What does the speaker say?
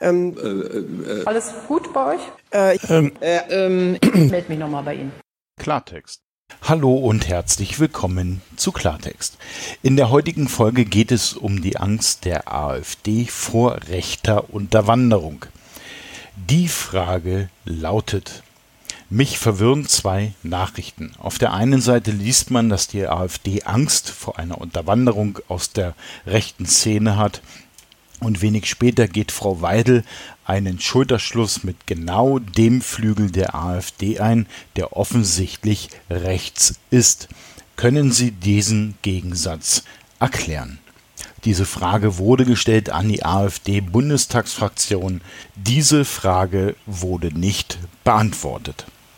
Ähm, äh, Alles gut bei euch? äh, Ähm, Äh, ähm, ich melde mich nochmal bei Ihnen. Klartext. Hallo und herzlich willkommen zu Klartext. In der heutigen Folge geht es um die Angst der AfD vor rechter Unterwanderung. Die Frage lautet, mich verwirren zwei Nachrichten. Auf der einen Seite liest man, dass die AfD Angst vor einer Unterwanderung aus der rechten Szene hat. Und wenig später geht Frau Weidel einen Schulterschluss mit genau dem Flügel der AfD ein, der offensichtlich rechts ist. Können Sie diesen Gegensatz erklären? Diese Frage wurde gestellt an die AfD-Bundestagsfraktion. Diese Frage wurde nicht beantwortet.